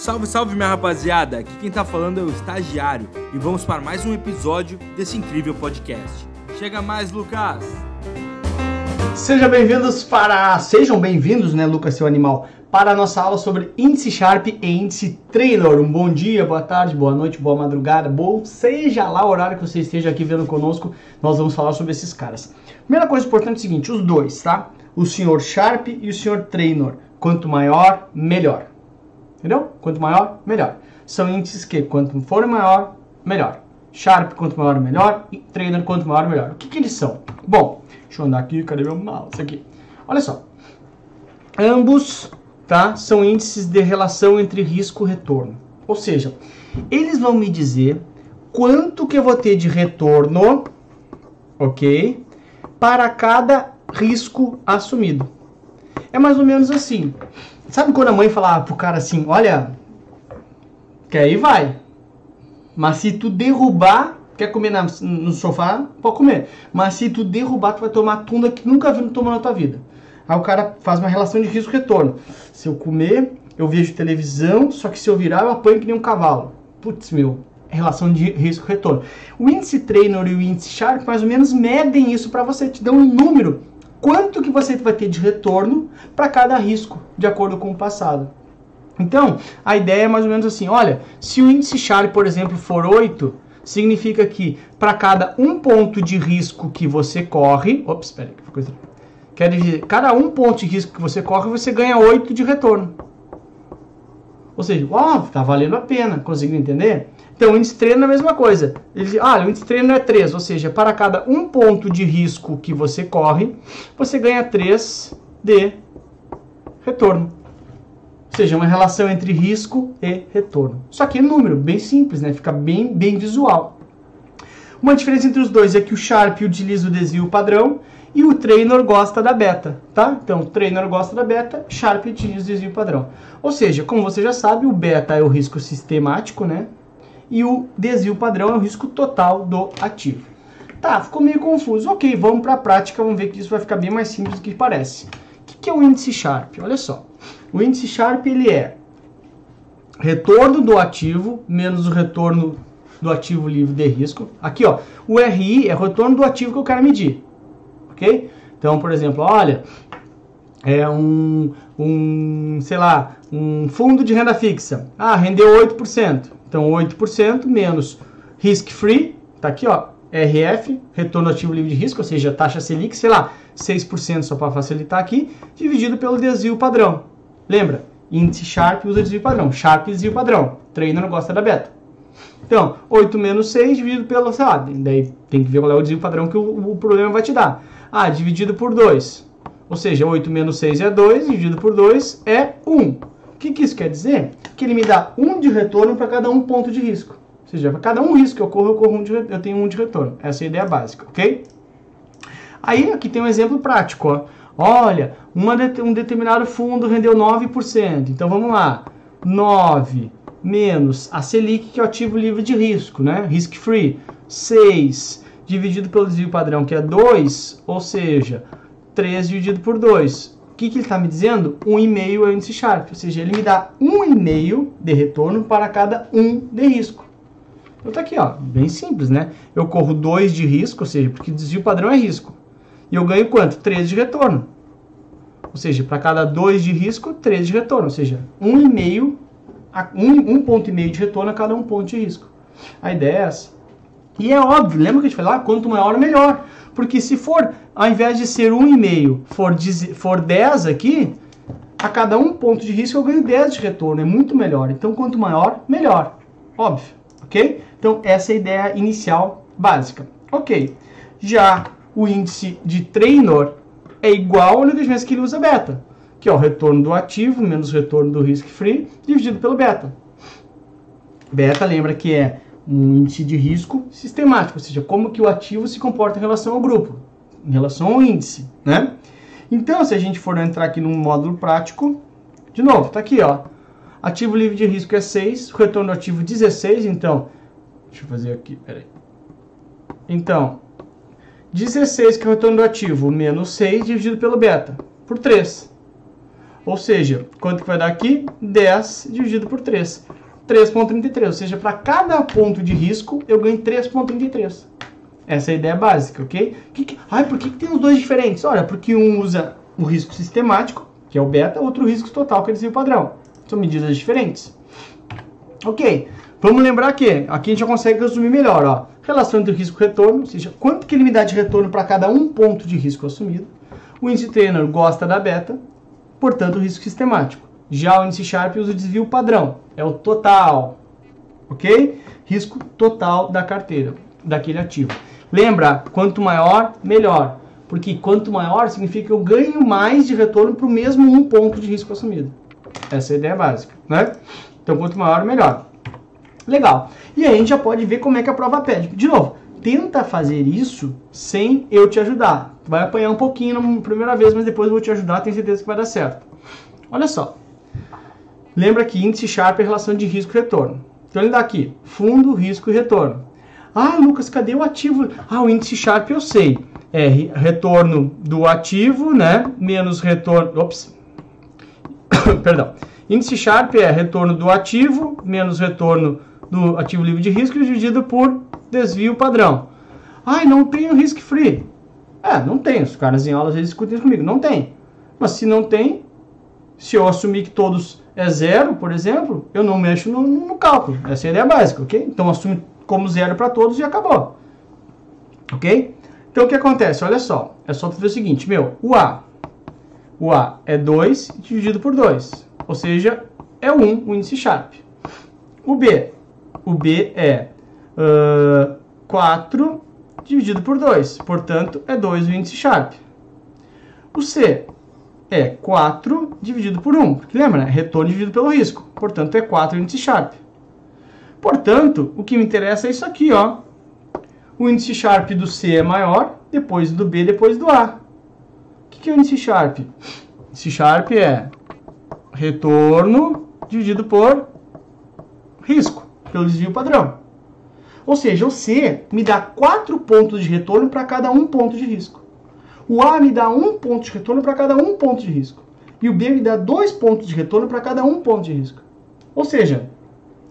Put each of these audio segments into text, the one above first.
Salve, salve minha rapaziada! Aqui quem tá falando é o estagiário e vamos para mais um episódio desse incrível podcast. Chega mais, Lucas! Sejam bem-vindos para. Sejam bem-vindos, né, Lucas, seu animal, para a nossa aula sobre índice Sharp e índice Trainor. Um bom dia, boa tarde, boa noite, boa madrugada, bom, seja lá o horário que você esteja aqui vendo conosco, nós vamos falar sobre esses caras. Primeira coisa importante é o seguinte: os dois, tá? O senhor Sharp e o senhor Trainor. Quanto maior, melhor. Entendeu? Quanto maior, melhor. São índices que, quanto for maior, melhor. Sharp, quanto maior, melhor. E Trainer, quanto maior, melhor. O que, que eles são? Bom, deixa eu andar aqui, cadê meu mouse aqui? Olha só. Ambos tá, são índices de relação entre risco e retorno. Ou seja, eles vão me dizer quanto que eu vou ter de retorno, ok? Para cada risco assumido. É mais ou menos assim. Sabe quando a mãe fala pro cara assim, olha, que aí vai. Mas se tu derrubar, quer comer na, no sofá, pode comer. Mas se tu derrubar, tu vai tomar tunda que nunca viu tomar na tua vida. Aí o cara faz uma relação de risco-retorno. Se eu comer, eu vejo televisão, só que se eu virar, eu apanho que nem um cavalo. Putz, meu, relação de risco-retorno. O índice Trainer e o índice Sharp mais ou menos medem isso para você, te dão um número quanto que você vai ter de retorno para cada risco, de acordo com o passado. Então, a ideia é mais ou menos assim, olha, se o índice Sharpe, por exemplo, for 8, significa que para cada um ponto de risco que você corre, ops, espera aí, que coisa... Quer dizer, cada um ponto de risco que você corre, você ganha 8 de retorno. Ou seja, ó, tá valendo a pena, conseguiu entender? Então, o índice treino é a mesma coisa. Ele, ah, o índice treino é 3, ou seja, para cada um ponto de risco que você corre, você ganha 3 de retorno. Ou seja, uma relação entre risco e retorno. Só que é número, bem simples, né? Fica bem, bem visual. Uma diferença entre os dois é que o Sharp utiliza o desvio padrão e o Trainer gosta da beta, tá? Então, o Trainer gosta da beta, Sharp utiliza o desvio padrão. Ou seja, como você já sabe, o beta é o risco sistemático, né? e o desvio padrão é o risco total do ativo. Tá, ficou meio confuso. Ok, vamos para a prática, vamos ver que isso vai ficar bem mais simples do que parece. O que é o índice Sharp? Olha só, o índice Sharp ele é retorno do ativo menos o retorno do ativo livre de risco. Aqui, ó, o RI é o retorno do ativo que eu quero medir, ok? Então, por exemplo, olha, é um, um, sei lá, um fundo de renda fixa. Ah, rendeu 8%. Então, 8% menos risk free, tá aqui, ó, RF, retorno ativo livre de risco, ou seja, taxa Selic, sei lá, 6% só para facilitar aqui, dividido pelo desvio padrão. Lembra? Índice Sharp usa desvio padrão. Sharp desvio padrão. Trainer não gosta da beta. Então, 8 menos 6 dividido pelo, sei lá, daí tem que ver qual é o desvio padrão que o, o problema vai te dar. Ah, dividido por 2. Ou seja, 8 menos 6 é 2, dividido por 2 é 1 que, que isso quer dizer? Que ele me dá um de retorno para cada um ponto de risco. Ou seja, para cada um risco que eu corro, eu, corro um de, eu tenho um de retorno. Essa é a ideia básica, ok? Aí aqui tem um exemplo prático. Ó. Olha, uma, um determinado fundo rendeu 9%. Então vamos lá. 9 menos a Selic, que é o ativo livre de risco, né? Risk free. 6 dividido pelo desvio padrão, que é 2, ou seja, 3 dividido por 2 que, que ele está me dizendo? Um e-mail é o índice Sharp, ou seja, ele me dá um e-mail de retorno para cada um de risco. Então tá aqui, ó, bem simples, né? Eu corro 2 de risco, ou seja, porque desvio padrão é risco. E eu ganho quanto? 3 de retorno. Ou seja, para cada 2 de risco, 3 de retorno. Ou seja, um e meio, um, um ponto e meio de retorno a cada um ponto de risco. A ideia é essa. E é óbvio, lembra que a gente falou, ah, quanto maior, melhor. Porque se for, ao invés de ser 1,5, for, for 10 aqui, a cada um ponto de risco eu ganho 10 de retorno. É muito melhor. Então, quanto maior, melhor. Óbvio. Ok? Então, essa é a ideia inicial básica. Ok. Já o índice de trainer é igual ao única diferença que ele usa beta, que é o retorno do ativo menos o retorno do risk free dividido pelo beta. Beta lembra que é um índice de risco sistemático, ou seja, como que o ativo se comporta em relação ao grupo, em relação ao índice, né? Então, se a gente for entrar aqui no módulo prático, de novo, tá aqui, ó. Ativo livre de risco é 6, retorno ativo 16, então, deixa eu fazer aqui, peraí. Então, 16 que é o retorno do ativo, menos 6 dividido pelo beta, por 3. Ou seja, quanto que vai dar aqui? 10 dividido por 3. 3,33. Ou seja, para cada ponto de risco, eu ganho 3,33. Essa é a ideia básica, ok? Que que... Ai, por que, que tem os dois diferentes? Olha, porque um usa o risco sistemático, que é o beta, outro risco total, que é o padrão. São medidas diferentes. Ok, vamos lembrar que aqui a gente já consegue resumir melhor. Ó. Relação entre risco e retorno, ou seja, quanto que ele me dá de retorno para cada um ponto de risco assumido. O índice trainer gosta da beta, portanto, o risco sistemático. Já o índice Sharp usa o desvio padrão, é o total, ok? Risco total da carteira, daquele ativo. Lembra, quanto maior, melhor, porque quanto maior significa que eu ganho mais de retorno para o mesmo um ponto de risco assumido. Essa é a ideia básica, né? Então, quanto maior, melhor. Legal. E aí a gente já pode ver como é que a prova pede. De novo, tenta fazer isso sem eu te ajudar. Vai apanhar um pouquinho na primeira vez, mas depois eu vou te ajudar, tenho certeza que vai dar certo. Olha só. Lembra que índice Sharp é relação de risco e retorno. Então ele dá aqui, fundo, risco e retorno. Ah, Lucas, cadê o ativo? Ah, o índice Sharp eu sei. É retorno do ativo, né? Menos retorno. Ops. Perdão. Índice Sharp é retorno do ativo menos retorno do ativo livre de risco dividido por desvio padrão. Ai, não tem o risk free. É, não tem. Os caras em aula às vezes discutem isso comigo. Não tem. Mas se não tem, se eu assumir que todos é zero, por exemplo, eu não mexo no, no cálculo. Essa é a ideia básica, ok? Então assume como zero para todos e acabou. Ok? Então o que acontece? Olha só. É só fazer o seguinte, meu. O A. O A é 2 dividido por 2 ou seja, é 1 o índice Sharp. O B, o B é uh, 4 dividido por 2, portanto, é 2 o índice Sharp. O C é 4 dividido por 1, porque lembra, né? retorno dividido pelo risco, portanto, é 4 o índice Sharp. Portanto, o que me interessa é isso aqui, ó. O índice Sharp do C é maior, depois do B, depois do A. O que é o índice Sharp? O índice Sharp é retorno dividido por risco, pelo desvio padrão. Ou seja, o C me dá 4 pontos de retorno para cada um ponto de risco. O A me dá um ponto de retorno para cada um ponto de risco. E o B me dá dois pontos de retorno para cada um ponto de risco. Ou seja,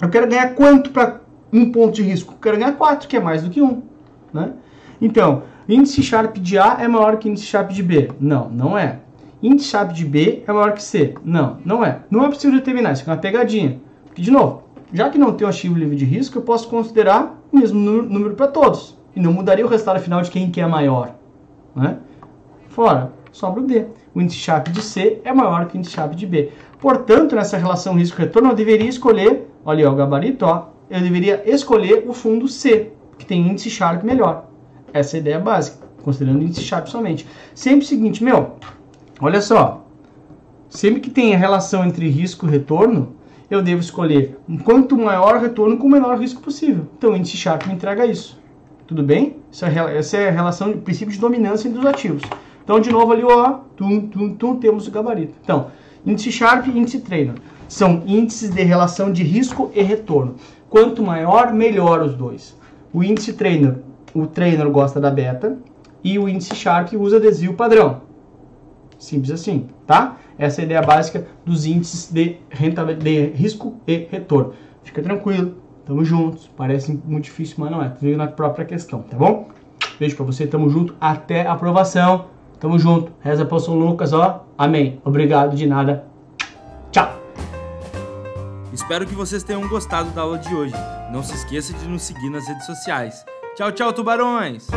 eu quero ganhar quanto para um ponto de risco? Eu quero ganhar 4, que é mais do que 1. Né? Então, índice Sharp de A é maior que índice Sharp de B? Não, não é índice Sharp de B é maior que C. Não, não é. Não é possível determinar, isso é uma pegadinha. Porque, de novo, já que não tem um ativo livre de risco, eu posso considerar o mesmo número para todos. E não mudaria o resultado final de quem que é maior. Né? Fora, sobra o D. O índice Sharp de C é maior que o índice Sharp de B. Portanto, nessa relação risco-retorno, eu deveria escolher, olha ó, o gabarito, ó, eu deveria escolher o fundo C, que tem índice Sharp melhor. Essa é a ideia básica, considerando índice Sharp somente. Sempre o seguinte, meu, Olha só, sempre que tem a relação entre risco e retorno, eu devo escolher um quanto maior retorno com o menor risco possível. Então, o índice Sharp me entrega isso. Tudo bem? É essa é a relação, o princípio de dominância entre os ativos. Então, de novo ali, ó, tum, tum, tum, temos o gabarito. Então, índice Sharp e índice Trainer são índices de relação de risco e retorno. Quanto maior, melhor os dois. O índice Trainer, o Trainer gosta da beta e o índice Sharp usa adesivo padrão. Simples assim, tá? Essa é a ideia básica dos índices de, de risco e retorno. Fica tranquilo, tamo juntos. Parece muito difícil, mas não é. Veio na própria questão, tá bom? Beijo pra você, tamo junto. Até a aprovação. Tamo junto. Reza pro São Lucas, ó. Amém. Obrigado de nada. Tchau. Espero que vocês tenham gostado da aula de hoje. Não se esqueça de nos seguir nas redes sociais. Tchau, tchau, tubarões!